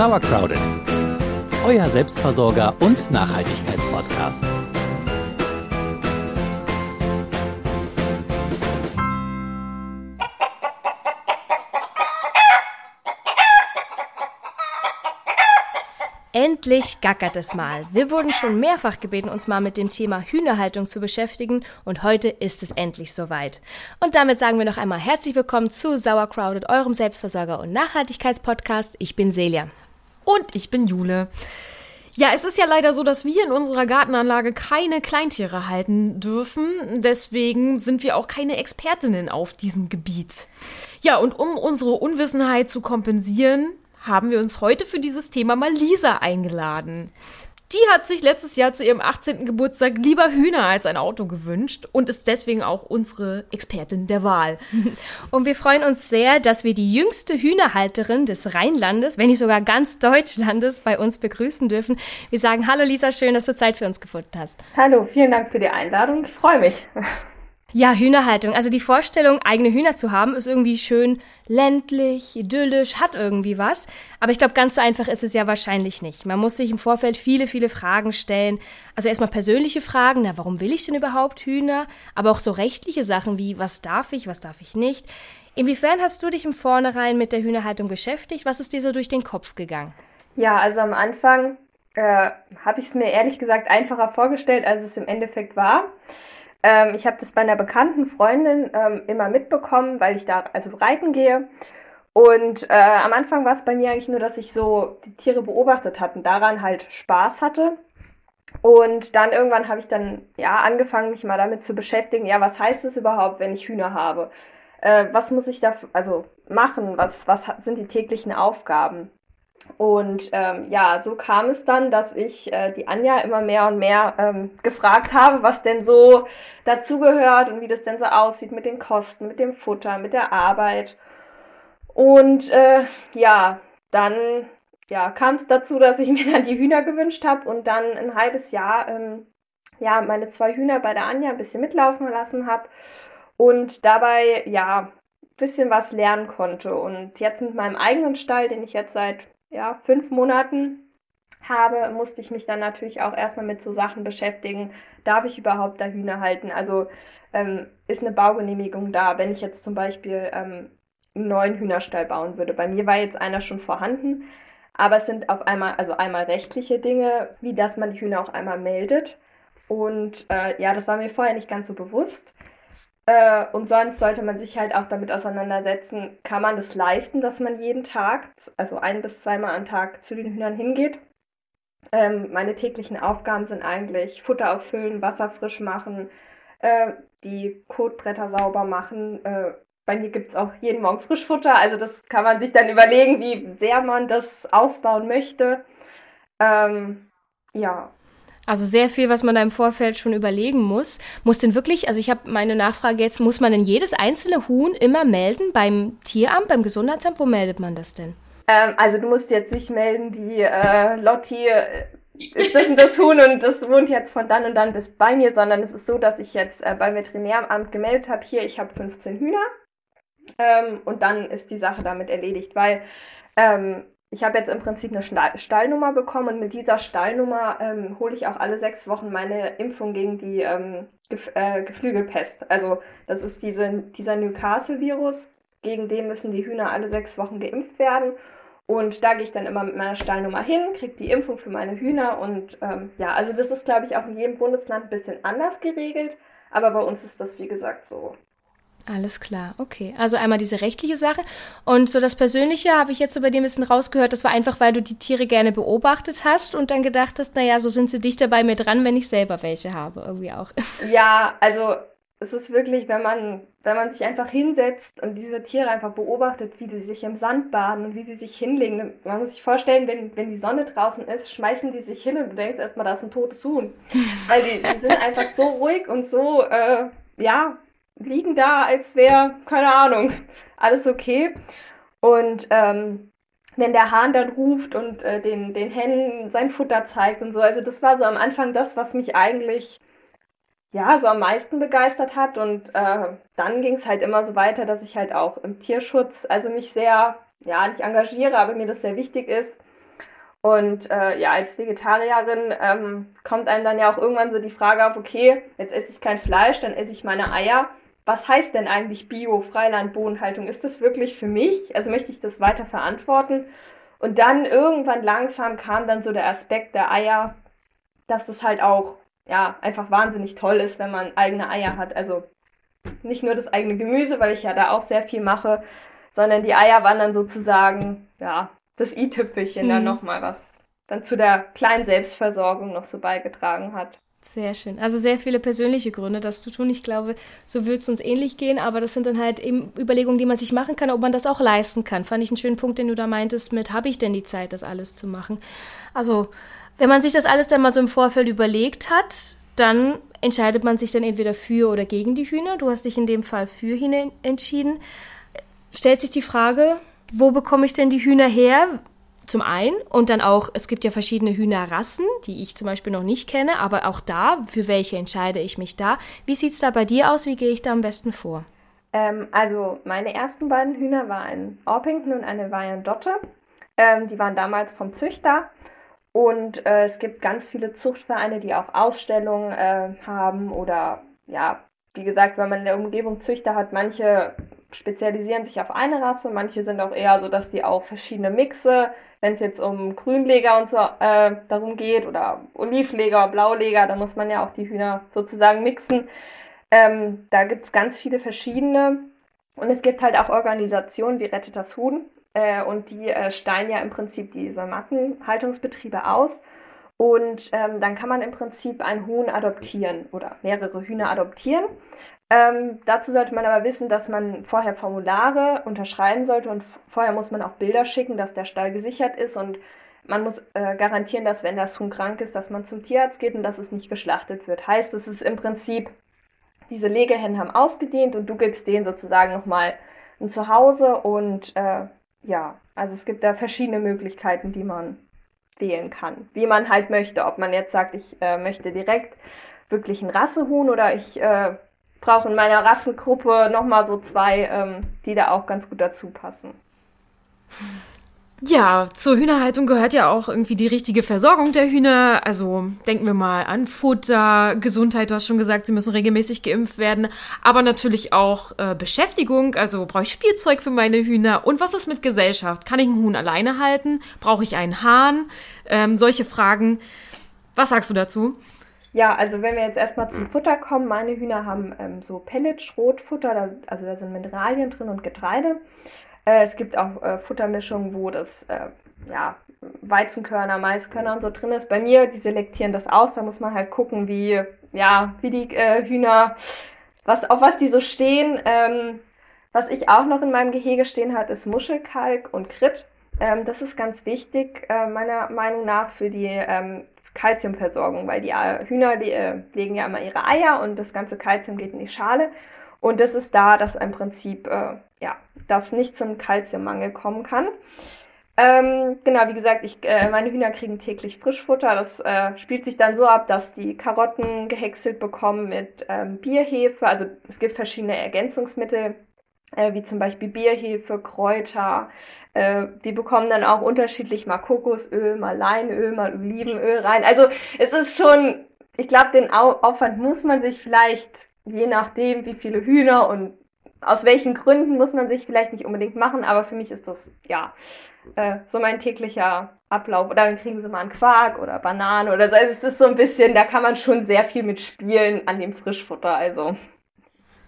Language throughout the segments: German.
Sauercrowded, euer Selbstversorger und Nachhaltigkeitspodcast. Endlich gackert es mal. Wir wurden schon mehrfach gebeten, uns mal mit dem Thema Hühnerhaltung zu beschäftigen und heute ist es endlich soweit. Und damit sagen wir noch einmal herzlich willkommen zu Sauercrowded, eurem Selbstversorger und Nachhaltigkeitspodcast. Ich bin Celia. Und ich bin Jule. Ja, es ist ja leider so, dass wir in unserer Gartenanlage keine Kleintiere halten dürfen. Deswegen sind wir auch keine Expertinnen auf diesem Gebiet. Ja, und um unsere Unwissenheit zu kompensieren, haben wir uns heute für dieses Thema mal Lisa eingeladen. Die hat sich letztes Jahr zu ihrem 18. Geburtstag lieber Hühner als ein Auto gewünscht und ist deswegen auch unsere Expertin der Wahl. Und wir freuen uns sehr, dass wir die jüngste Hühnerhalterin des Rheinlandes, wenn nicht sogar ganz Deutschlandes, bei uns begrüßen dürfen. Wir sagen Hallo Lisa, schön, dass du Zeit für uns gefunden hast. Hallo, vielen Dank für die Einladung. Ich freue mich. Ja, Hühnerhaltung. Also die Vorstellung, eigene Hühner zu haben, ist irgendwie schön ländlich, idyllisch, hat irgendwie was. Aber ich glaube, ganz so einfach ist es ja wahrscheinlich nicht. Man muss sich im Vorfeld viele, viele Fragen stellen. Also erstmal persönliche Fragen, na, warum will ich denn überhaupt Hühner? Aber auch so rechtliche Sachen wie, was darf ich, was darf ich nicht? Inwiefern hast du dich im Vornherein mit der Hühnerhaltung beschäftigt? Was ist dir so durch den Kopf gegangen? Ja, also am Anfang äh, habe ich es mir ehrlich gesagt einfacher vorgestellt, als es im Endeffekt war. Ähm, ich habe das bei einer bekannten Freundin ähm, immer mitbekommen, weil ich da also reiten gehe. Und äh, am Anfang war es bei mir eigentlich nur, dass ich so die Tiere beobachtet hatte und daran halt Spaß hatte. Und dann irgendwann habe ich dann ja angefangen, mich mal damit zu beschäftigen, ja, was heißt es überhaupt, wenn ich Hühner habe? Äh, was muss ich da also machen? Was, was sind die täglichen Aufgaben? Und ähm, ja, so kam es dann, dass ich äh, die Anja immer mehr und mehr ähm, gefragt habe, was denn so dazugehört und wie das denn so aussieht mit den Kosten, mit dem Futter, mit der Arbeit. Und äh, ja, dann ja, kam es dazu, dass ich mir dann die Hühner gewünscht habe und dann ein halbes Jahr ähm, ja, meine zwei Hühner bei der Anja ein bisschen mitlaufen lassen habe und dabei ja ein bisschen was lernen konnte. Und jetzt mit meinem eigenen Stall, den ich jetzt seit ja, fünf Monaten habe, musste ich mich dann natürlich auch erstmal mit so Sachen beschäftigen. Darf ich überhaupt da Hühner halten? Also ähm, ist eine Baugenehmigung da, wenn ich jetzt zum Beispiel ähm, einen neuen Hühnerstall bauen würde. Bei mir war jetzt einer schon vorhanden, aber es sind auf einmal, also einmal rechtliche Dinge, wie dass man die Hühner auch einmal meldet. Und äh, ja, das war mir vorher nicht ganz so bewusst. Äh, und sonst sollte man sich halt auch damit auseinandersetzen, kann man das leisten, dass man jeden Tag, also ein bis zweimal am Tag zu den Hühnern hingeht. Ähm, meine täglichen Aufgaben sind eigentlich Futter auffüllen, Wasser frisch machen, äh, die Kotbretter sauber machen. Äh, bei mir gibt es auch jeden Morgen Frischfutter, also das kann man sich dann überlegen, wie sehr man das ausbauen möchte. Ähm, ja, also sehr viel, was man da im Vorfeld schon überlegen muss. Muss denn wirklich, also ich habe meine Nachfrage jetzt, muss man denn jedes einzelne Huhn immer melden beim Tieramt, beim Gesundheitsamt? Wo meldet man das denn? Ähm, also du musst jetzt nicht melden, die äh, Lotti äh, ist das und das Huhn und das wohnt jetzt von dann und dann bis bei mir, sondern es ist so, dass ich jetzt äh, beim Veterinäramt gemeldet habe, hier, ich habe 15 Hühner. Ähm, und dann ist die Sache damit erledigt, weil ähm, ich habe jetzt im Prinzip eine Stallnummer bekommen und mit dieser Stallnummer ähm, hole ich auch alle sechs Wochen meine Impfung gegen die ähm, Gef äh, Geflügelpest. Also das ist diese, dieser Newcastle-Virus, gegen den müssen die Hühner alle sechs Wochen geimpft werden. Und da gehe ich dann immer mit meiner Stallnummer hin, kriege die Impfung für meine Hühner und ähm, ja, also das ist, glaube ich, auch in jedem Bundesland ein bisschen anders geregelt. Aber bei uns ist das, wie gesagt, so. Alles klar, okay. Also einmal diese rechtliche Sache. Und so das Persönliche habe ich jetzt so bei dir ein bisschen rausgehört. Das war einfach, weil du die Tiere gerne beobachtet hast und dann gedacht hast, naja, so sind sie dichter bei mir dran, wenn ich selber welche habe. Irgendwie auch. Ja, also es ist wirklich, wenn man, wenn man sich einfach hinsetzt und diese Tiere einfach beobachtet, wie sie sich im Sand baden und wie sie sich hinlegen. Man muss sich vorstellen, wenn, wenn die Sonne draußen ist, schmeißen die sich hin und du denkst erstmal, da ist ein totes Huhn. Weil die, die sind einfach so ruhig und so, äh, ja, liegen da, als wäre, keine Ahnung, alles okay. Und ähm, wenn der Hahn dann ruft und äh, den, den Hennen sein Futter zeigt und so, also das war so am Anfang das, was mich eigentlich ja so am meisten begeistert hat. Und äh, dann ging es halt immer so weiter, dass ich halt auch im Tierschutz, also mich sehr, ja, nicht engagiere, aber mir das sehr wichtig ist. Und äh, ja, als Vegetarierin ähm, kommt einem dann ja auch irgendwann so die Frage auf, okay, jetzt esse ich kein Fleisch, dann esse ich meine Eier. Was heißt denn eigentlich Bio, Freiland, Bodenhaltung? Ist das wirklich für mich? Also möchte ich das weiter verantworten? Und dann irgendwann langsam kam dann so der Aspekt der Eier, dass das halt auch ja einfach wahnsinnig toll ist, wenn man eigene Eier hat. Also nicht nur das eigene Gemüse, weil ich ja da auch sehr viel mache, sondern die Eier waren dann sozusagen ja das i-Tüpfelchen mhm. dann nochmal, was dann zu der kleinen Selbstversorgung noch so beigetragen hat. Sehr schön. Also sehr viele persönliche Gründe, das zu tun. Ich glaube, so wird es uns ähnlich gehen, aber das sind dann halt eben Überlegungen, die man sich machen kann, ob man das auch leisten kann. Fand ich einen schönen Punkt, den du da meintest mit, habe ich denn die Zeit, das alles zu machen? Also, wenn man sich das alles dann mal so im Vorfeld überlegt hat, dann entscheidet man sich dann entweder für oder gegen die Hühner. Du hast dich in dem Fall für Hühner entschieden. Stellt sich die Frage, wo bekomme ich denn die Hühner her? Zum einen und dann auch, es gibt ja verschiedene Hühnerrassen, die ich zum Beispiel noch nicht kenne, aber auch da, für welche entscheide ich mich da? Wie sieht es da bei dir aus? Wie gehe ich da am besten vor? Ähm, also meine ersten beiden Hühner waren ein Orpington und eine Wyandotte. Ähm, die waren damals vom Züchter. Und äh, es gibt ganz viele Zuchtvereine, die auch Ausstellungen äh, haben oder ja, wie gesagt, wenn man in der Umgebung Züchter hat, manche spezialisieren sich auf eine Rasse, manche sind auch eher so, dass die auch verschiedene Mixe, wenn es jetzt um Grünleger und so äh, darum geht oder Olivleger, Blauleger, da muss man ja auch die Hühner sozusagen mixen. Ähm, da gibt es ganz viele verschiedene und es gibt halt auch Organisationen wie Rettet das Huhn äh, und die äh, steigen ja im Prinzip diese Massenhaltungsbetriebe aus und ähm, dann kann man im Prinzip ein Huhn adoptieren oder mehrere Hühner adoptieren. Ähm, dazu sollte man aber wissen, dass man vorher Formulare unterschreiben sollte und vorher muss man auch Bilder schicken, dass der Stall gesichert ist und man muss äh, garantieren, dass wenn das Huhn krank ist, dass man zum Tierarzt geht und dass es nicht geschlachtet wird. Heißt, es ist im Prinzip, diese Legehennen haben ausgedehnt und du gibst denen sozusagen nochmal ein Zuhause und äh, ja, also es gibt da verschiedene Möglichkeiten, die man wählen kann, wie man halt möchte. Ob man jetzt sagt, ich äh, möchte direkt wirklich ein Rassehuhn oder ich äh, brauche in meiner Rassengruppe nochmal so zwei, ähm, die da auch ganz gut dazu passen. Ja, zur Hühnerhaltung gehört ja auch irgendwie die richtige Versorgung der Hühner. Also denken wir mal an Futter, Gesundheit, du hast schon gesagt, sie müssen regelmäßig geimpft werden, aber natürlich auch äh, Beschäftigung. Also brauche ich Spielzeug für meine Hühner? Und was ist mit Gesellschaft? Kann ich einen Huhn alleine halten? Brauche ich einen Hahn? Ähm, solche Fragen. Was sagst du dazu? Ja, also wenn wir jetzt erstmal zum Futter kommen, meine Hühner haben ähm, so Pellet-Schrotfutter, da, also da sind Mineralien drin und Getreide. Äh, es gibt auch äh, Futtermischungen, wo das äh, ja, Weizenkörner, Maiskörner und so drin ist. Bei mir, die selektieren das aus, da muss man halt gucken, wie, ja, wie die äh, Hühner, was, auf was die so stehen. Ähm, was ich auch noch in meinem Gehege stehen hat, ist Muschelkalk und Krit. Ähm, das ist ganz wichtig, äh, meiner Meinung nach, für die ähm, Kalziumversorgung, weil die äh, Hühner, die äh, legen ja immer ihre Eier und das ganze Kalzium geht in die Schale. Und das ist da, dass im Prinzip äh, ja, das nicht zum Kalziummangel kommen kann. Ähm, genau, wie gesagt, ich, äh, meine Hühner kriegen täglich Frischfutter. Das äh, spielt sich dann so ab, dass die Karotten gehäckselt bekommen mit ähm, Bierhefe. Also es gibt verschiedene Ergänzungsmittel, äh, wie zum Beispiel Bierhefe, Kräuter. Äh, die bekommen dann auch unterschiedlich mal Kokosöl, mal Leinöl, mal Olivenöl rein. Also es ist schon, ich glaube, den Au Aufwand muss man sich vielleicht je nachdem, wie viele Hühner und aus welchen Gründen muss man sich vielleicht nicht unbedingt machen, aber für mich ist das ja äh, so mein täglicher Ablauf. Oder dann kriegen sie mal einen Quark oder Banane oder so. Also es ist so ein bisschen, da kann man schon sehr viel mit spielen an dem Frischfutter. Also.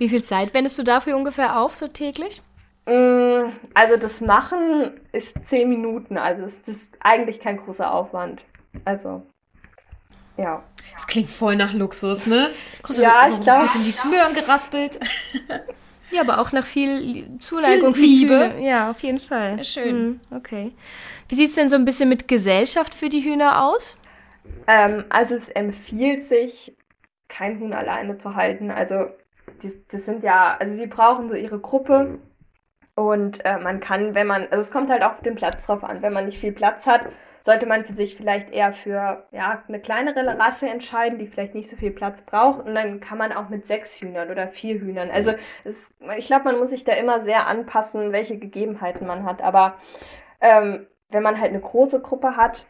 Wie viel Zeit wendest du dafür ungefähr auf, so täglich? Mm, also das Machen ist zehn Minuten, also es ist eigentlich kein großer Aufwand. Also ja. Das klingt voll nach Luxus, ne? ja, ich glaube. Ein bisschen die Möhren geraspelt. Ja, aber auch nach viel Zuneigung, viel Liebe. Viel ja, auf jeden Fall. schön. Mhm, okay. Wie sieht es denn so ein bisschen mit Gesellschaft für die Hühner aus? Ähm, also es empfiehlt sich, kein Huhn alleine zu halten. Also die, das sind ja, also sie brauchen so ihre Gruppe. Und äh, man kann, wenn man, also es kommt halt auch auf den Platz drauf an, wenn man nicht viel Platz hat, sollte man sich vielleicht eher für ja, eine kleinere Rasse entscheiden, die vielleicht nicht so viel Platz braucht. Und dann kann man auch mit sechs Hühnern oder vier Hühnern. Also es, ich glaube, man muss sich da immer sehr anpassen, welche Gegebenheiten man hat. Aber ähm, wenn man halt eine große Gruppe hat,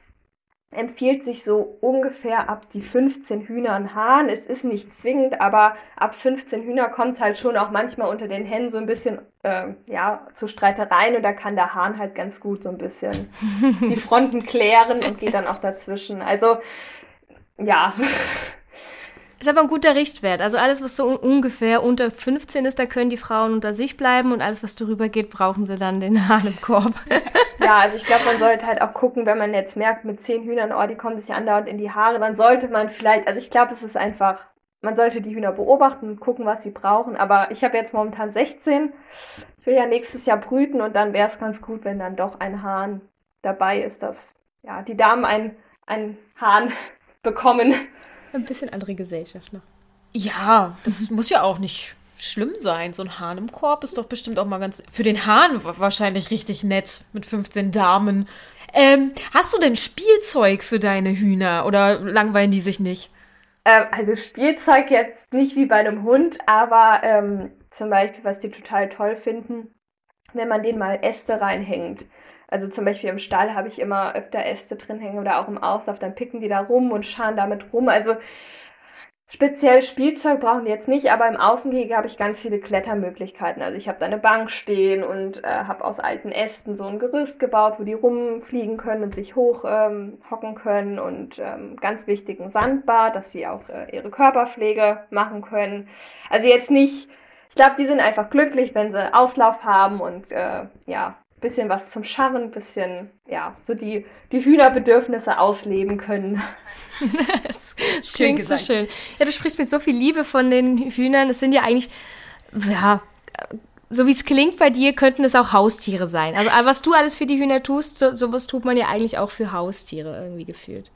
empfiehlt sich so ungefähr ab die 15 Hühner ein Hahn. Es ist nicht zwingend, aber ab 15 Hühner kommt halt schon auch manchmal unter den Hennen so ein bisschen äh, ja, zu Streitereien und da kann der Hahn halt ganz gut so ein bisschen die Fronten klären und geht dann auch dazwischen. Also ja. Ist aber ein guter Richtwert. Also alles, was so ungefähr unter 15 ist, da können die Frauen unter sich bleiben und alles, was darüber geht, brauchen sie dann den Hahn im Korb. ja, also ich glaube, man sollte halt auch gucken, wenn man jetzt merkt, mit zehn Hühnern, oh, die kommen sich andauernd in die Haare, dann sollte man vielleicht, also ich glaube, es ist einfach, man sollte die Hühner beobachten und gucken, was sie brauchen. Aber ich habe jetzt momentan 16. Ich will ja nächstes Jahr brüten und dann wäre es ganz gut, wenn dann doch ein Hahn dabei ist, dass ja, die Damen einen, einen Hahn bekommen. Ein bisschen andere Gesellschaft noch. Ja, das muss ja auch nicht schlimm sein. So ein Hahn im Korb ist doch bestimmt auch mal ganz. Für den Hahn wahrscheinlich richtig nett mit 15 Damen. Ähm, hast du denn Spielzeug für deine Hühner oder langweilen die sich nicht? Ähm, also Spielzeug jetzt nicht wie bei einem Hund, aber ähm, zum Beispiel, was die total toll finden, wenn man den mal Äste reinhängt. Also zum Beispiel im Stall habe ich immer öfter Äste drin hängen oder auch im Auslauf, dann picken die da rum und scharen damit rum. Also speziell Spielzeug brauchen die jetzt nicht, aber im Außengehege habe ich ganz viele Klettermöglichkeiten. Also ich habe da eine Bank stehen und äh, habe aus alten Ästen so ein Gerüst gebaut, wo die rumfliegen können und sich hochhocken ähm, können und ähm, ganz wichtigen Sandbad, dass sie auch äh, ihre Körperpflege machen können. Also jetzt nicht, ich glaube, die sind einfach glücklich, wenn sie Auslauf haben und äh, ja, bisschen was zum Scharren, bisschen, ja, so die, die Hühnerbedürfnisse ausleben können. das schön gesagt. so schön. Ja, du sprichst mit so viel Liebe von den Hühnern. Es sind ja eigentlich, ja, so wie es klingt bei dir, könnten es auch Haustiere sein. Also was du alles für die Hühner tust, so, sowas tut man ja eigentlich auch für Haustiere irgendwie gefühlt.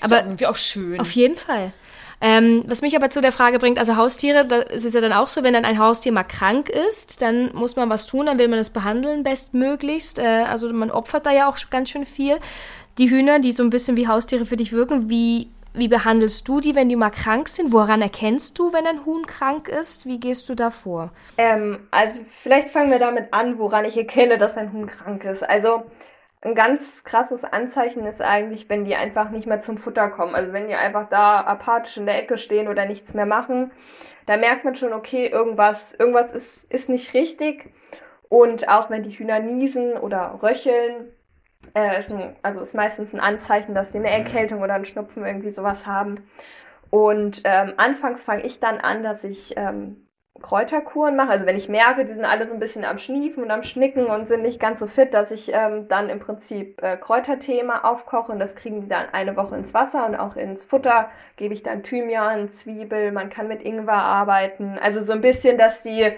Aber ist irgendwie auch schön. Auf jeden Fall. Ähm, was mich aber zu der Frage bringt, also Haustiere, da ist es ja dann auch so, wenn dann ein Haustier mal krank ist, dann muss man was tun, dann will man es behandeln bestmöglichst. Äh, also man opfert da ja auch ganz schön viel. Die Hühner, die so ein bisschen wie Haustiere für dich wirken, wie, wie behandelst du die, wenn die mal krank sind? Woran erkennst du, wenn ein Huhn krank ist? Wie gehst du da vor? Ähm, also vielleicht fangen wir damit an, woran ich erkenne, dass ein Huhn krank ist. Also ein ganz krasses Anzeichen ist eigentlich, wenn die einfach nicht mehr zum Futter kommen. Also wenn die einfach da apathisch in der Ecke stehen oder nichts mehr machen, da merkt man schon, okay, irgendwas, irgendwas ist, ist nicht richtig. Und auch wenn die Hühner niesen oder röcheln, äh, ist ein, also ist meistens ein Anzeichen, dass sie eine Erkältung oder einen Schnupfen irgendwie sowas haben. Und ähm, anfangs fange ich dann an, dass ich ähm, Kräuterkuren mache. Also wenn ich merke, die sind alle so ein bisschen am Schniefen und am Schnicken und sind nicht ganz so fit, dass ich ähm, dann im Prinzip äh, Kräuterthema aufkoche und das kriegen die dann eine Woche ins Wasser und auch ins Futter gebe ich dann Thymian, Zwiebel, man kann mit Ingwer arbeiten. Also so ein bisschen, dass die,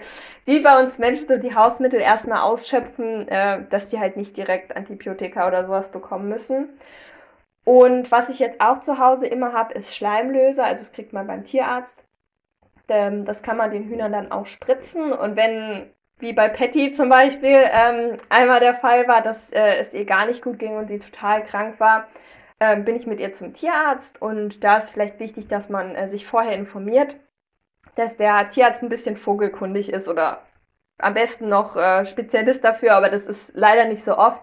wie bei uns Menschen, so die Hausmittel erstmal ausschöpfen, äh, dass die halt nicht direkt Antibiotika oder sowas bekommen müssen. Und was ich jetzt auch zu Hause immer habe, ist Schleimlöser. Also das kriegt man beim Tierarzt. Ähm, das kann man den Hühnern dann auch spritzen. Und wenn, wie bei Patty zum Beispiel, ähm, einmal der Fall war, dass äh, es ihr gar nicht gut ging und sie total krank war, äh, bin ich mit ihr zum Tierarzt. Und da ist vielleicht wichtig, dass man äh, sich vorher informiert, dass der Tierarzt ein bisschen vogelkundig ist oder am besten noch äh, Spezialist dafür, aber das ist leider nicht so oft.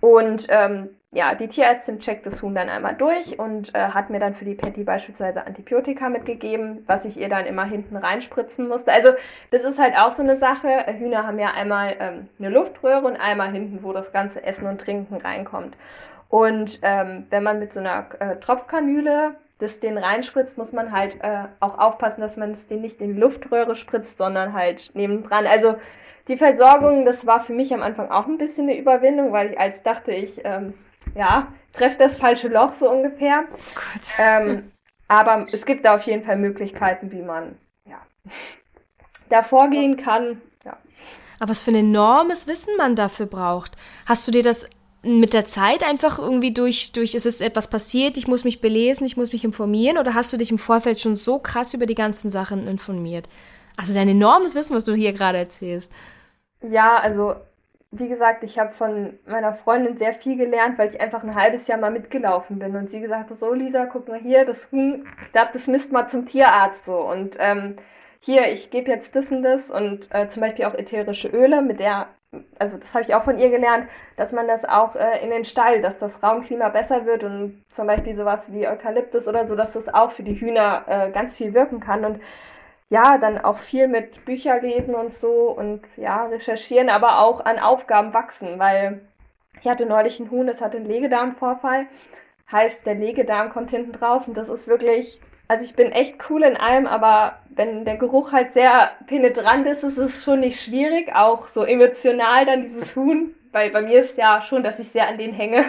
Und ähm, ja, die Tierärztin checkt das Huhn dann einmal durch und äh, hat mir dann für die Patty beispielsweise Antibiotika mitgegeben, was ich ihr dann immer hinten reinspritzen musste. Also das ist halt auch so eine Sache. Hühner haben ja einmal ähm, eine Luftröhre und einmal hinten, wo das ganze Essen und Trinken reinkommt. Und ähm, wenn man mit so einer äh, Tropfkanüle das den reinspritzt, muss man halt äh, auch aufpassen, dass man es den nicht in die Luftröhre spritzt, sondern halt nebendran. Also die Versorgung, das war für mich am Anfang auch ein bisschen eine Überwindung, weil ich als dachte ich, ähm, ja, treffe das falsche Loch so ungefähr. Oh ähm, aber es gibt da auf jeden Fall Möglichkeiten, wie man ja, da vorgehen kann. Ja. Aber was für ein enormes Wissen man dafür braucht. Hast du dir das mit der Zeit einfach irgendwie durch, durch, es ist etwas passiert, ich muss mich belesen, ich muss mich informieren oder hast du dich im Vorfeld schon so krass über die ganzen Sachen informiert? Also ein enormes Wissen, was du hier gerade erzählst. Ja, also wie gesagt, ich habe von meiner Freundin sehr viel gelernt, weil ich einfach ein halbes Jahr mal mitgelaufen bin. Und sie gesagt hat, so Lisa, guck mal hier, das Huhn, das misst mal zum Tierarzt so. Und ähm, hier, ich gebe jetzt das und das und äh, zum Beispiel auch ätherische Öle, mit der also das habe ich auch von ihr gelernt, dass man das auch äh, in den Stall, dass das Raumklima besser wird und zum Beispiel sowas wie Eukalyptus oder so, dass das auch für die Hühner äh, ganz viel wirken kann. Und ja, dann auch viel mit Bücher lesen und so und ja, recherchieren, aber auch an Aufgaben wachsen, weil ich hatte neulich ein Huhn, das hatte einen Legedarmvorfall. Heißt, der Legedarm kommt hinten draus und das ist wirklich, also ich bin echt cool in allem, aber wenn der Geruch halt sehr penetrant ist, ist es schon nicht schwierig, auch so emotional dann dieses Huhn, weil bei mir ist ja schon, dass ich sehr an den hänge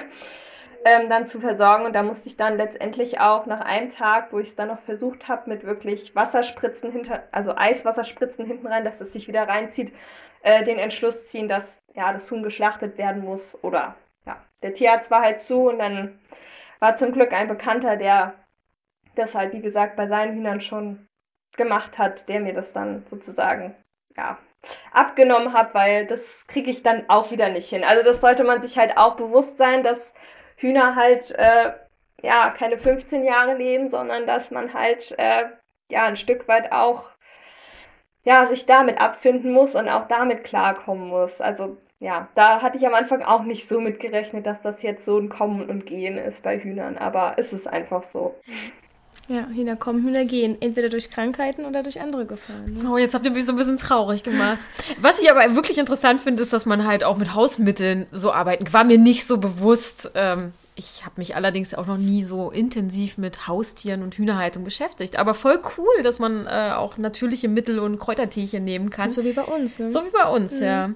ähm, dann zu versorgen. Und da musste ich dann letztendlich auch nach einem Tag, wo ich es dann noch versucht habe, mit wirklich Wasserspritzen hinter, also Eiswasserspritzen hinten rein, dass es sich wieder reinzieht, äh, den Entschluss ziehen, dass ja das Huhn geschlachtet werden muss. Oder ja, der Tierarzt war halt zu und dann war zum Glück ein Bekannter, der das halt, wie gesagt, bei seinen Hühnern schon gemacht hat, der mir das dann sozusagen, ja, abgenommen hat, weil das kriege ich dann auch wieder nicht hin. Also das sollte man sich halt auch bewusst sein, dass Hühner halt äh, ja keine 15 Jahre leben, sondern dass man halt äh, ja ein Stück weit auch ja sich damit abfinden muss und auch damit klarkommen muss. Also ja, da hatte ich am Anfang auch nicht so mit gerechnet, dass das jetzt so ein Kommen und Gehen ist bei Hühnern, aber es ist einfach so. Ja, Hühner kommen, Hühner gehen. Entweder durch Krankheiten oder durch andere Gefahren. Ne? Oh, jetzt habt ihr mich so ein bisschen traurig gemacht. Was ich aber wirklich interessant finde, ist, dass man halt auch mit Hausmitteln so arbeiten. War mir nicht so bewusst. Ähm, ich habe mich allerdings auch noch nie so intensiv mit Haustieren und Hühnerhaltung beschäftigt. Aber voll cool, dass man äh, auch natürliche Mittel und Kräutertierchen nehmen kann. So wie bei uns, ne? So wie bei uns, mhm. ja.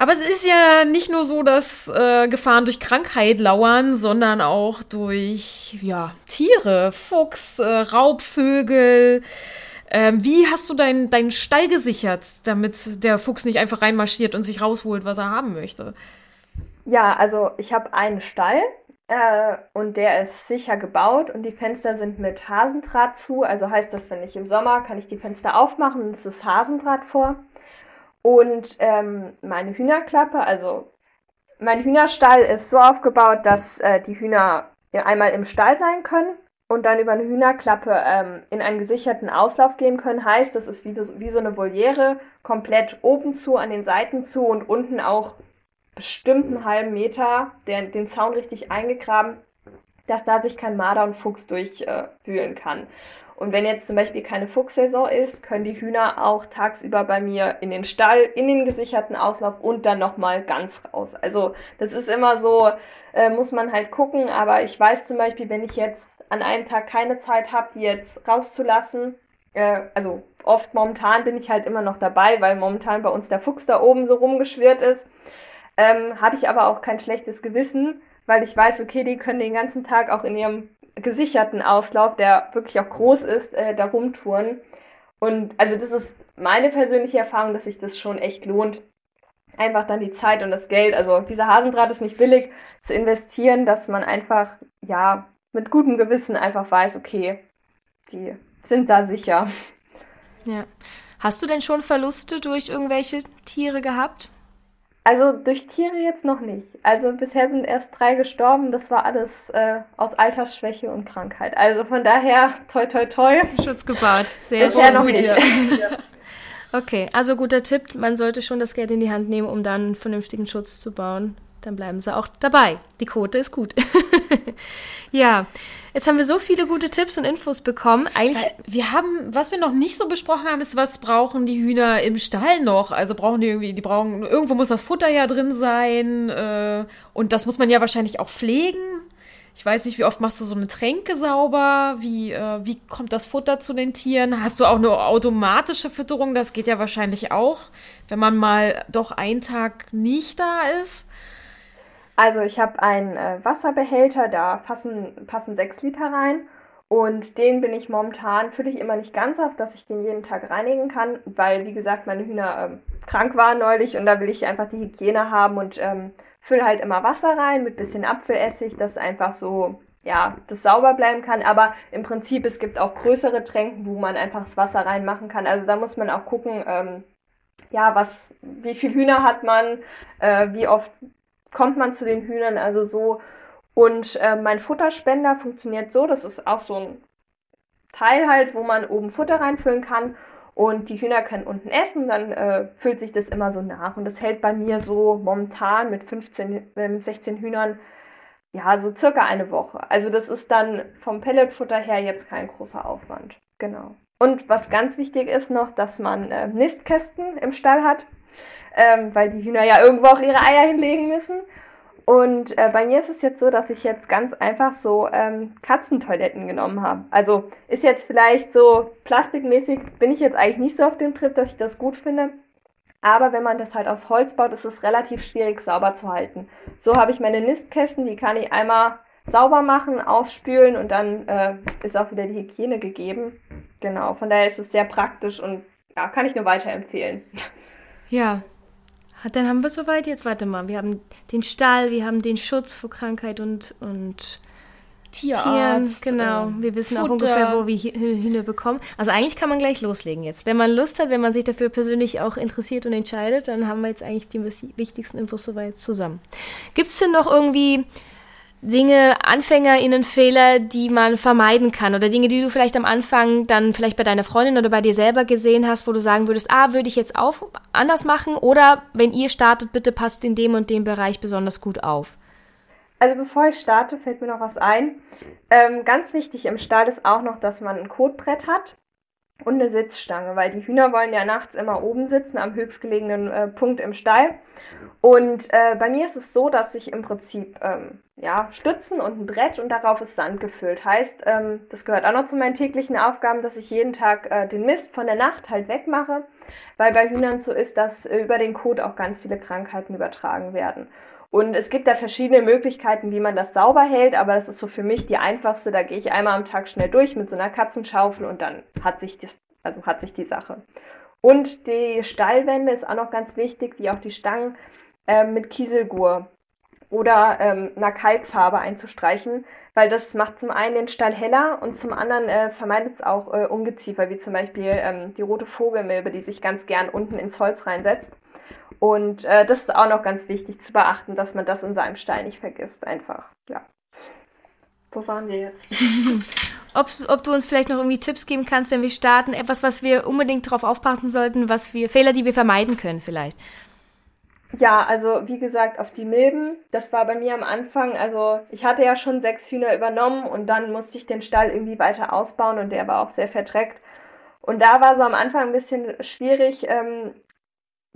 Aber es ist ja nicht nur so, dass äh, Gefahren durch Krankheit lauern, sondern auch durch ja, Tiere, Fuchs, äh, Raubvögel. Ähm, wie hast du deinen dein Stall gesichert, damit der Fuchs nicht einfach reinmarschiert und sich rausholt, was er haben möchte? Ja, also ich habe einen Stall äh, und der ist sicher gebaut und die Fenster sind mit Hasendraht zu. Also heißt das, wenn ich im Sommer kann ich die Fenster aufmachen und es ist Hasendraht vor. Und ähm, meine Hühnerklappe, also mein Hühnerstall ist so aufgebaut, dass äh, die Hühner einmal im Stall sein können und dann über eine Hühnerklappe ähm, in einen gesicherten Auslauf gehen können. Heißt, das ist wie, wie so eine Voliere, komplett oben zu, an den Seiten zu und unten auch bestimmt einen halben Meter der, den Zaun richtig eingegraben, dass da sich kein Marder und Fuchs durchwühlen äh, kann. Und wenn jetzt zum Beispiel keine Fuchssaison ist, können die Hühner auch tagsüber bei mir in den Stall, in den gesicherten Auslauf und dann nochmal ganz raus. Also das ist immer so, äh, muss man halt gucken. Aber ich weiß zum Beispiel, wenn ich jetzt an einem Tag keine Zeit habe, die jetzt rauszulassen, äh, also oft momentan bin ich halt immer noch dabei, weil momentan bei uns der Fuchs da oben so rumgeschwirrt ist, ähm, habe ich aber auch kein schlechtes Gewissen, weil ich weiß, okay, die können den ganzen Tag auch in ihrem gesicherten Auslauf, der wirklich auch groß ist, äh, da rumtouren. Und also das ist meine persönliche Erfahrung, dass sich das schon echt lohnt, einfach dann die Zeit und das Geld, also dieser Hasendraht ist nicht billig, zu investieren, dass man einfach, ja, mit gutem Gewissen einfach weiß, okay, die sind da sicher. Ja. Hast du denn schon Verluste durch irgendwelche Tiere gehabt? Also durch Tiere jetzt noch nicht. Also bisher sind erst drei gestorben. Das war alles äh, aus Altersschwäche und Krankheit. Also von daher, toi, toi, toi. Schutz gebaut. Sehr bisher noch nicht. okay, also guter Tipp. Man sollte schon das Geld in die Hand nehmen, um dann einen vernünftigen Schutz zu bauen. Dann bleiben sie auch dabei. Die Quote ist gut. ja. Jetzt haben wir so viele gute Tipps und Infos bekommen. Eigentlich, wir haben, was wir noch nicht so besprochen haben, ist, was brauchen die Hühner im Stall noch? Also brauchen die irgendwie, die brauchen, irgendwo muss das Futter ja drin sein. Äh, und das muss man ja wahrscheinlich auch pflegen. Ich weiß nicht, wie oft machst du so eine Tränke sauber? Wie, äh, wie kommt das Futter zu den Tieren? Hast du auch eine automatische Fütterung? Das geht ja wahrscheinlich auch, wenn man mal doch einen Tag nicht da ist. Also ich habe einen äh, Wasserbehälter, da passen, passen sechs Liter rein. Und den bin ich momentan, fülle ich immer nicht ganz auf, dass ich den jeden Tag reinigen kann, weil, wie gesagt, meine Hühner ähm, krank waren neulich und da will ich einfach die Hygiene haben und ähm, fülle halt immer Wasser rein mit bisschen Apfelessig, dass einfach so, ja, das sauber bleiben kann. Aber im Prinzip, es gibt auch größere Tränken, wo man einfach das Wasser reinmachen kann. Also da muss man auch gucken, ähm, ja, was, wie viel Hühner hat man, äh, wie oft kommt man zu den Hühnern also so. Und äh, mein Futterspender funktioniert so, das ist auch so ein Teil halt, wo man oben Futter reinfüllen kann. Und die Hühner können unten essen, dann äh, füllt sich das immer so nach. Und das hält bei mir so momentan mit 15, äh, mit 16 Hühnern ja, so circa eine Woche. Also das ist dann vom Pelletfutter her jetzt kein großer Aufwand. Genau. Und was ganz wichtig ist noch, dass man äh, Nistkästen im Stall hat, ähm, weil die Hühner ja irgendwo auch ihre Eier hinlegen müssen. Und äh, bei mir ist es jetzt so, dass ich jetzt ganz einfach so ähm, Katzentoiletten genommen habe. Also ist jetzt vielleicht so plastikmäßig, bin ich jetzt eigentlich nicht so auf dem Trip, dass ich das gut finde. Aber wenn man das halt aus Holz baut, ist es relativ schwierig sauber zu halten. So habe ich meine Nistkästen, die kann ich einmal sauber machen, ausspülen und dann äh, ist auch wieder die Hygiene gegeben. Genau, von daher ist es sehr praktisch und ja, kann ich nur weiterempfehlen. Ja, dann haben wir soweit jetzt, warte mal, wir haben den Stall, wir haben den Schutz vor Krankheit und, und Tierarzt. Tieren, genau. Wir wissen Futter. auch ungefähr, wo wir Hühner bekommen. Also eigentlich kann man gleich loslegen jetzt. Wenn man Lust hat, wenn man sich dafür persönlich auch interessiert und entscheidet, dann haben wir jetzt eigentlich die wichtigsten Infos soweit zusammen. Gibt es denn noch irgendwie Dinge, AnfängerInnen Fehler, die man vermeiden kann oder Dinge, die du vielleicht am Anfang dann vielleicht bei deiner Freundin oder bei dir selber gesehen hast, wo du sagen würdest, ah, würde ich jetzt auch anders machen oder wenn ihr startet, bitte passt in dem und dem Bereich besonders gut auf? Also bevor ich starte, fällt mir noch was ein. Ähm, ganz wichtig im Stall ist auch noch, dass man ein Kotbrett hat und eine Sitzstange, weil die Hühner wollen ja nachts immer oben sitzen, am höchstgelegenen äh, Punkt im Stall. Und äh, bei mir ist es so, dass ich im Prinzip ähm, ja, Stützen und ein Brett und darauf ist Sand gefüllt. Heißt, ähm, das gehört auch noch zu meinen täglichen Aufgaben, dass ich jeden Tag äh, den Mist von der Nacht halt wegmache, weil bei Hühnern so ist, dass äh, über den Kot auch ganz viele Krankheiten übertragen werden. Und es gibt da verschiedene Möglichkeiten, wie man das sauber hält, aber das ist so für mich die einfachste. Da gehe ich einmal am Tag schnell durch mit so einer Katzenschaufel und dann hat sich das, also hat sich die Sache. Und die Stallwände ist auch noch ganz wichtig, wie auch die Stangen äh, mit Kieselgur oder ähm, einer Kalkfarbe einzustreichen, weil das macht zum einen den Stall heller und zum anderen äh, vermeidet es auch äh, Ungeziefer, wie zum Beispiel ähm, die rote Vogelmilbe, die sich ganz gern unten ins Holz reinsetzt. Und äh, das ist auch noch ganz wichtig zu beachten, dass man das in seinem Stall nicht vergisst. Einfach, ja. Wo waren wir jetzt? Ob's, ob du uns vielleicht noch irgendwie Tipps geben kannst, wenn wir starten, etwas, was wir unbedingt darauf aufpassen sollten, was wir, Fehler, die wir vermeiden können vielleicht. Ja, also wie gesagt, auf die Milben, das war bei mir am Anfang, also ich hatte ja schon sechs Hühner übernommen und dann musste ich den Stall irgendwie weiter ausbauen und der war auch sehr verdreckt. Und da war so am Anfang ein bisschen schwierig, ähm,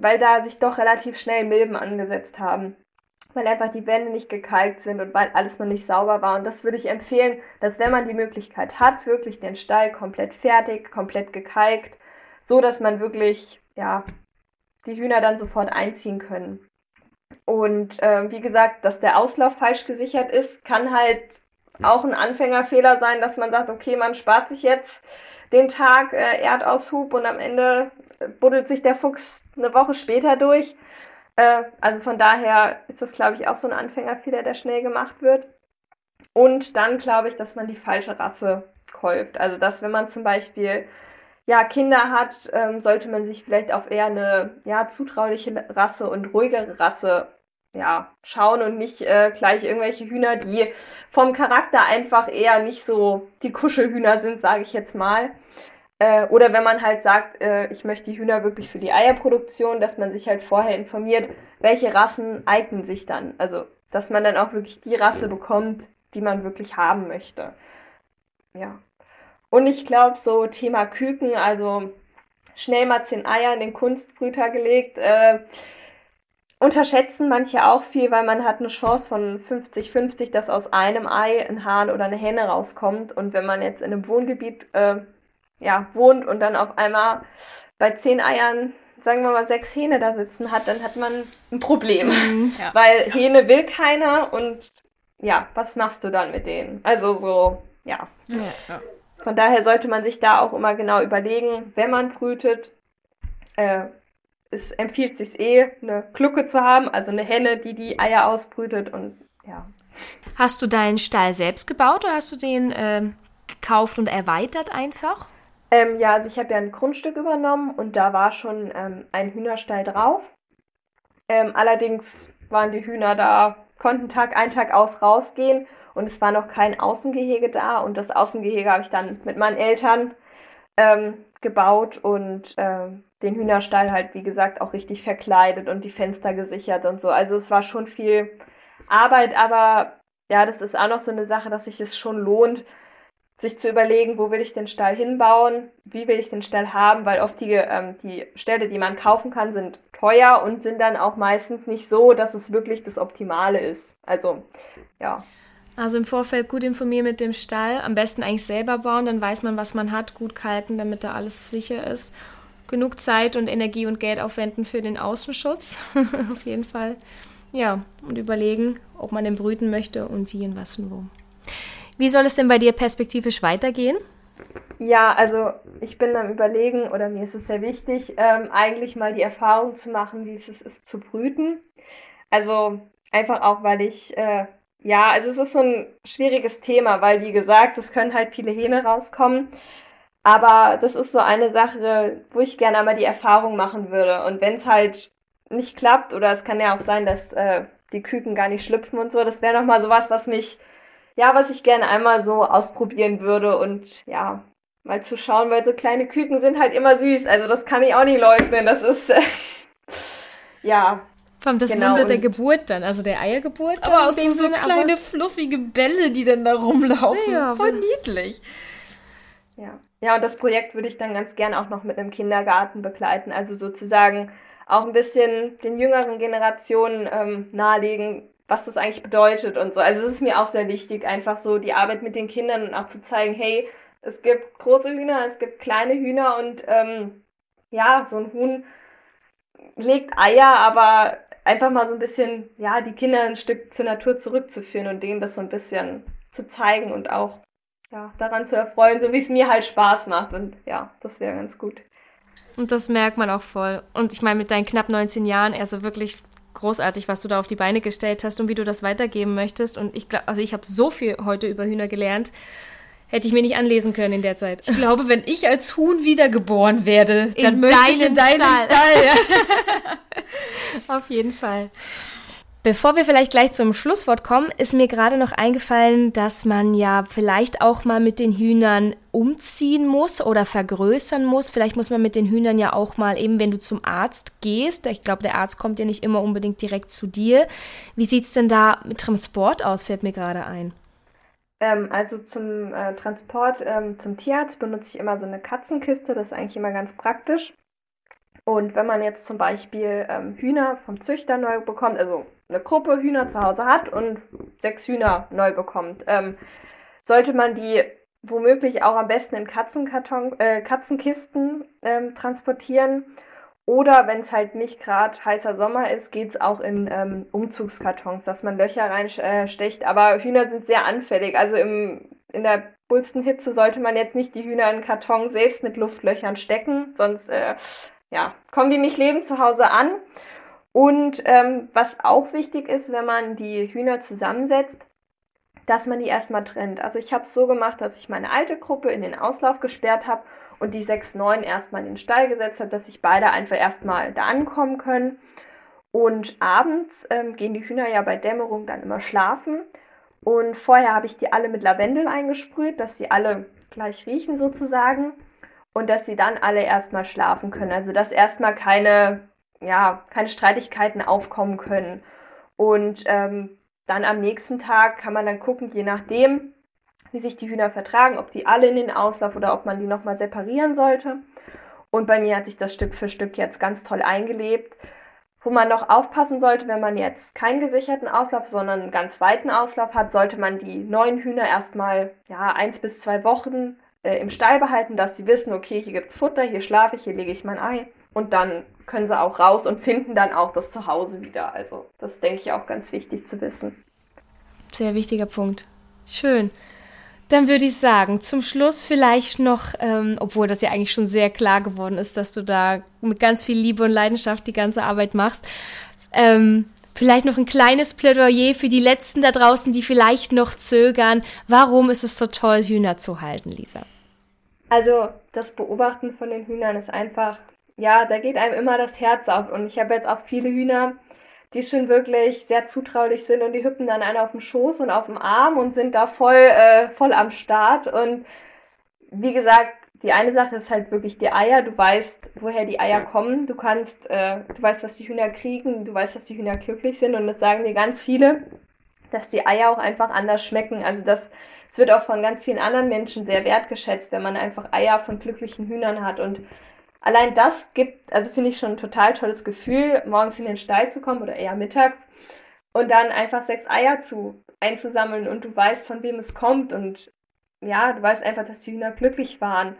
weil da sich doch relativ schnell Milben angesetzt haben. Weil einfach die Wände nicht gekalkt sind und weil alles noch nicht sauber war. Und das würde ich empfehlen, dass wenn man die Möglichkeit hat, wirklich den Stall komplett fertig, komplett gekalkt, so dass man wirklich, ja, die Hühner dann sofort einziehen können. Und äh, wie gesagt, dass der Auslauf falsch gesichert ist, kann halt auch ein Anfängerfehler sein, dass man sagt, okay, man spart sich jetzt den Tag äh, Erdaushub und am Ende buddelt sich der Fuchs eine Woche später durch. Äh, also von daher ist das, glaube ich, auch so ein Anfängerfehler, der schnell gemacht wird. Und dann glaube ich, dass man die falsche Rasse kauft. Also dass wenn man zum Beispiel ja, Kinder hat, ähm, sollte man sich vielleicht auf eher eine ja, zutrauliche Rasse und ruhigere Rasse ja, schauen und nicht äh, gleich irgendwelche Hühner, die vom Charakter einfach eher nicht so die Kuschelhühner sind, sage ich jetzt mal. Äh, oder wenn man halt sagt, äh, ich möchte die Hühner wirklich für die Eierproduktion, dass man sich halt vorher informiert, welche Rassen eignen sich dann. Also, dass man dann auch wirklich die Rasse bekommt, die man wirklich haben möchte. Ja. Und ich glaube, so Thema Küken, also schnell mal zehn Eier in den Kunstbrüter gelegt, äh, unterschätzen manche auch viel, weil man hat eine Chance von 50-50, dass aus einem Ei ein Hahn oder eine Hähne rauskommt. Und wenn man jetzt in einem Wohngebiet äh, ja, wohnt und dann auf einmal bei zehn Eiern, sagen wir mal, sechs Hähne da sitzen hat, dann hat man ein Problem. Mhm, ja. Weil ja. Hähne will keiner und ja, was machst du dann mit denen? Also so, ja. ja. Von daher sollte man sich da auch immer genau überlegen, wenn man brütet, äh, es empfiehlt sich eh, eine Glucke zu haben, also eine Henne, die die Eier ausbrütet und ja. Hast du deinen Stall selbst gebaut oder hast du den äh, gekauft und erweitert einfach? Ähm, ja, also ich habe ja ein Grundstück übernommen und da war schon ähm, ein Hühnerstall drauf. Ähm, allerdings waren die Hühner da, konnten Tag ein, Tag aus rausgehen und es war noch kein Außengehege da und das Außengehege habe ich dann mit meinen Eltern ähm, gebaut und ähm, den Hühnerstall halt, wie gesagt, auch richtig verkleidet und die Fenster gesichert und so. Also es war schon viel Arbeit, aber ja, das ist auch noch so eine Sache, dass sich es schon lohnt, sich zu überlegen, wo will ich den Stall hinbauen, wie will ich den Stall haben, weil oft die, ähm, die Ställe, die man kaufen kann, sind teuer und sind dann auch meistens nicht so, dass es wirklich das Optimale ist. Also, ja. Also im Vorfeld gut informieren mit dem Stall, am besten eigentlich selber bauen, dann weiß man, was man hat, gut kalken, damit da alles sicher ist. Genug Zeit und Energie und Geld aufwenden für den Außenschutz, auf jeden Fall. Ja, und überlegen, ob man den brüten möchte und wie und was und wo. Wie soll es denn bei dir perspektivisch weitergehen? Ja, also ich bin am Überlegen, oder mir ist es sehr wichtig, ähm, eigentlich mal die Erfahrung zu machen, wie es ist, zu brüten. Also einfach auch, weil ich, äh, ja, also es ist so ein schwieriges Thema, weil wie gesagt, es können halt viele Hähne rauskommen. Aber das ist so eine Sache, wo ich gerne einmal die Erfahrung machen würde. Und wenn es halt nicht klappt, oder es kann ja auch sein, dass äh, die Küken gar nicht schlüpfen und so, das wäre nochmal sowas, was mich ja, was ich gerne einmal so ausprobieren würde und ja, mal zu schauen, weil so kleine Küken sind halt immer süß. Also das kann ich auch nicht leugnen. Das ist äh, ja. Vor das genau, Wunder der Geburt dann, also der Eiergeburt. Aber auch so, so kleine fluffige Bälle, die dann da rumlaufen. Ja, Voll niedlich. Ja. Ja, und das Projekt würde ich dann ganz gern auch noch mit einem Kindergarten begleiten. Also sozusagen auch ein bisschen den jüngeren Generationen ähm, nahelegen, was das eigentlich bedeutet und so. Also es ist mir auch sehr wichtig, einfach so die Arbeit mit den Kindern und auch zu zeigen, hey, es gibt große Hühner, es gibt kleine Hühner und ähm, ja, so ein Huhn legt Eier, aber einfach mal so ein bisschen, ja, die Kinder ein Stück zur Natur zurückzuführen und denen das so ein bisschen zu zeigen und auch ja, daran zu erfreuen, so wie es mir halt Spaß macht. Und ja, das wäre ganz gut. Und das merkt man auch voll. Und ich meine, mit deinen knapp 19 Jahren, also wirklich großartig, was du da auf die Beine gestellt hast und wie du das weitergeben möchtest. Und ich glaube, also ich habe so viel heute über Hühner gelernt. Hätte ich mir nicht anlesen können in der Zeit. Ich glaube, wenn ich als Huhn wiedergeboren werde, dann in möchte ich in deinen Stall. Stall ja. Auf jeden Fall. Bevor wir vielleicht gleich zum Schlusswort kommen, ist mir gerade noch eingefallen, dass man ja vielleicht auch mal mit den Hühnern umziehen muss oder vergrößern muss. Vielleicht muss man mit den Hühnern ja auch mal eben, wenn du zum Arzt gehst, ich glaube, der Arzt kommt ja nicht immer unbedingt direkt zu dir. Wie sieht es denn da mit Transport aus, fällt mir gerade ein. Ähm, also zum äh, Transport ähm, zum Tierarzt benutze ich immer so eine Katzenkiste, das ist eigentlich immer ganz praktisch. Und wenn man jetzt zum Beispiel ähm, Hühner vom Züchter neu bekommt, also eine Gruppe Hühner zu Hause hat und sechs Hühner neu bekommt, ähm, sollte man die womöglich auch am besten in Katzenkarton, äh, Katzenkisten ähm, transportieren. Oder wenn es halt nicht gerade heißer Sommer ist, geht es auch in ähm, Umzugskartons, dass man Löcher reinstecht. Äh, Aber Hühner sind sehr anfällig. Also im, in der bullsten Hitze sollte man jetzt nicht die Hühner in Karton selbst mit Luftlöchern stecken, sonst äh, ja, kommen die nicht lebend zu Hause an. Und ähm, was auch wichtig ist, wenn man die Hühner zusammensetzt, dass man die erstmal trennt. Also ich habe es so gemacht, dass ich meine alte Gruppe in den Auslauf gesperrt habe und die sechs neuen erstmal in den Stall gesetzt habe, dass sich beide einfach erstmal da ankommen können. Und abends ähm, gehen die Hühner ja bei Dämmerung dann immer schlafen. Und vorher habe ich die alle mit Lavendel eingesprüht, dass sie alle gleich riechen sozusagen und dass sie dann alle erstmal schlafen können. Also dass erstmal keine, ja, keine Streitigkeiten aufkommen können. Und ähm, dann am nächsten Tag kann man dann gucken, je nachdem, wie sich die Hühner vertragen, ob die alle in den Auslauf oder ob man die nochmal separieren sollte. Und bei mir hat sich das Stück für Stück jetzt ganz toll eingelebt. Wo man noch aufpassen sollte, wenn man jetzt keinen gesicherten Auslauf, sondern einen ganz weiten Auslauf hat, sollte man die neuen Hühner erstmal ja, eins bis zwei Wochen äh, im Stall behalten, dass sie wissen, okay, hier gibt's Futter, hier schlafe ich, hier lege ich mein Ei. Und dann können sie auch raus und finden dann auch das Zuhause wieder. Also das denke ich auch ganz wichtig zu wissen. Sehr wichtiger Punkt. Schön. Dann würde ich sagen, zum Schluss vielleicht noch, ähm, obwohl das ja eigentlich schon sehr klar geworden ist, dass du da mit ganz viel Liebe und Leidenschaft die ganze Arbeit machst. Ähm, Vielleicht noch ein kleines Plädoyer für die Letzten da draußen, die vielleicht noch zögern. Warum ist es so toll, Hühner zu halten, Lisa? Also das Beobachten von den Hühnern ist einfach, ja, da geht einem immer das Herz auf. Und ich habe jetzt auch viele Hühner, die schon wirklich sehr zutraulich sind und die hüppen dann einer auf dem Schoß und auf dem Arm und sind da voll, äh, voll am Start. Und wie gesagt, die eine Sache ist halt wirklich die Eier. Du weißt, woher die Eier kommen. Du kannst, äh, du weißt, was die Hühner kriegen. Du weißt, dass die Hühner glücklich sind. Und das sagen dir ganz viele, dass die Eier auch einfach anders schmecken. Also das, es wird auch von ganz vielen anderen Menschen sehr wertgeschätzt, wenn man einfach Eier von glücklichen Hühnern hat. Und allein das gibt, also finde ich schon ein total tolles Gefühl, morgens in den Stall zu kommen oder eher Mittag und dann einfach sechs Eier zu einzusammeln und du weißt, von wem es kommt und ja, du weißt einfach, dass die Hühner glücklich waren.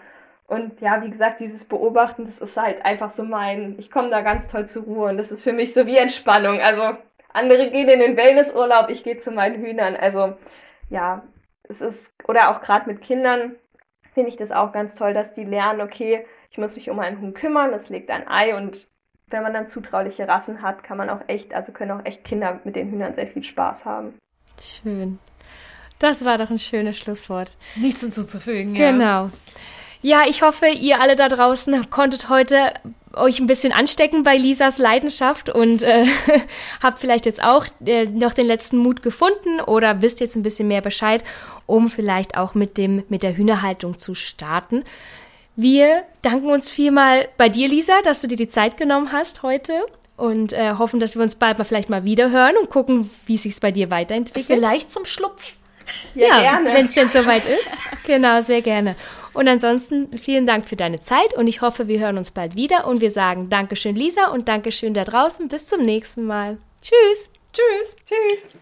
Und ja, wie gesagt, dieses Beobachten, das ist halt einfach so mein, ich komme da ganz toll zur Ruhe und das ist für mich so wie Entspannung. Also andere gehen in den Wellnessurlaub, ich gehe zu meinen Hühnern. Also ja, es ist, oder auch gerade mit Kindern finde ich das auch ganz toll, dass die lernen, okay, ich muss mich um einen Huhn kümmern, es legt ein Ei und wenn man dann zutrauliche Rassen hat, kann man auch echt, also können auch echt Kinder mit den Hühnern sehr viel Spaß haben. Schön. Das war doch ein schönes Schlusswort. Nichts hinzuzufügen. Genau. Ja, ich hoffe, ihr alle da draußen konntet heute euch ein bisschen anstecken bei Lisas Leidenschaft und äh, habt vielleicht jetzt auch äh, noch den letzten Mut gefunden oder wisst jetzt ein bisschen mehr Bescheid, um vielleicht auch mit dem mit der Hühnerhaltung zu starten. Wir danken uns vielmal bei dir, Lisa, dass du dir die Zeit genommen hast heute und äh, hoffen, dass wir uns bald mal vielleicht mal wieder hören und gucken, wie sich bei dir weiterentwickelt. Vielleicht zum Schlupf. Ja, ja wenn es denn soweit ist. Genau, sehr gerne. Und ansonsten vielen Dank für deine Zeit und ich hoffe, wir hören uns bald wieder und wir sagen Dankeschön, Lisa, und Dankeschön da draußen. Bis zum nächsten Mal. Tschüss. Tschüss. Tschüss.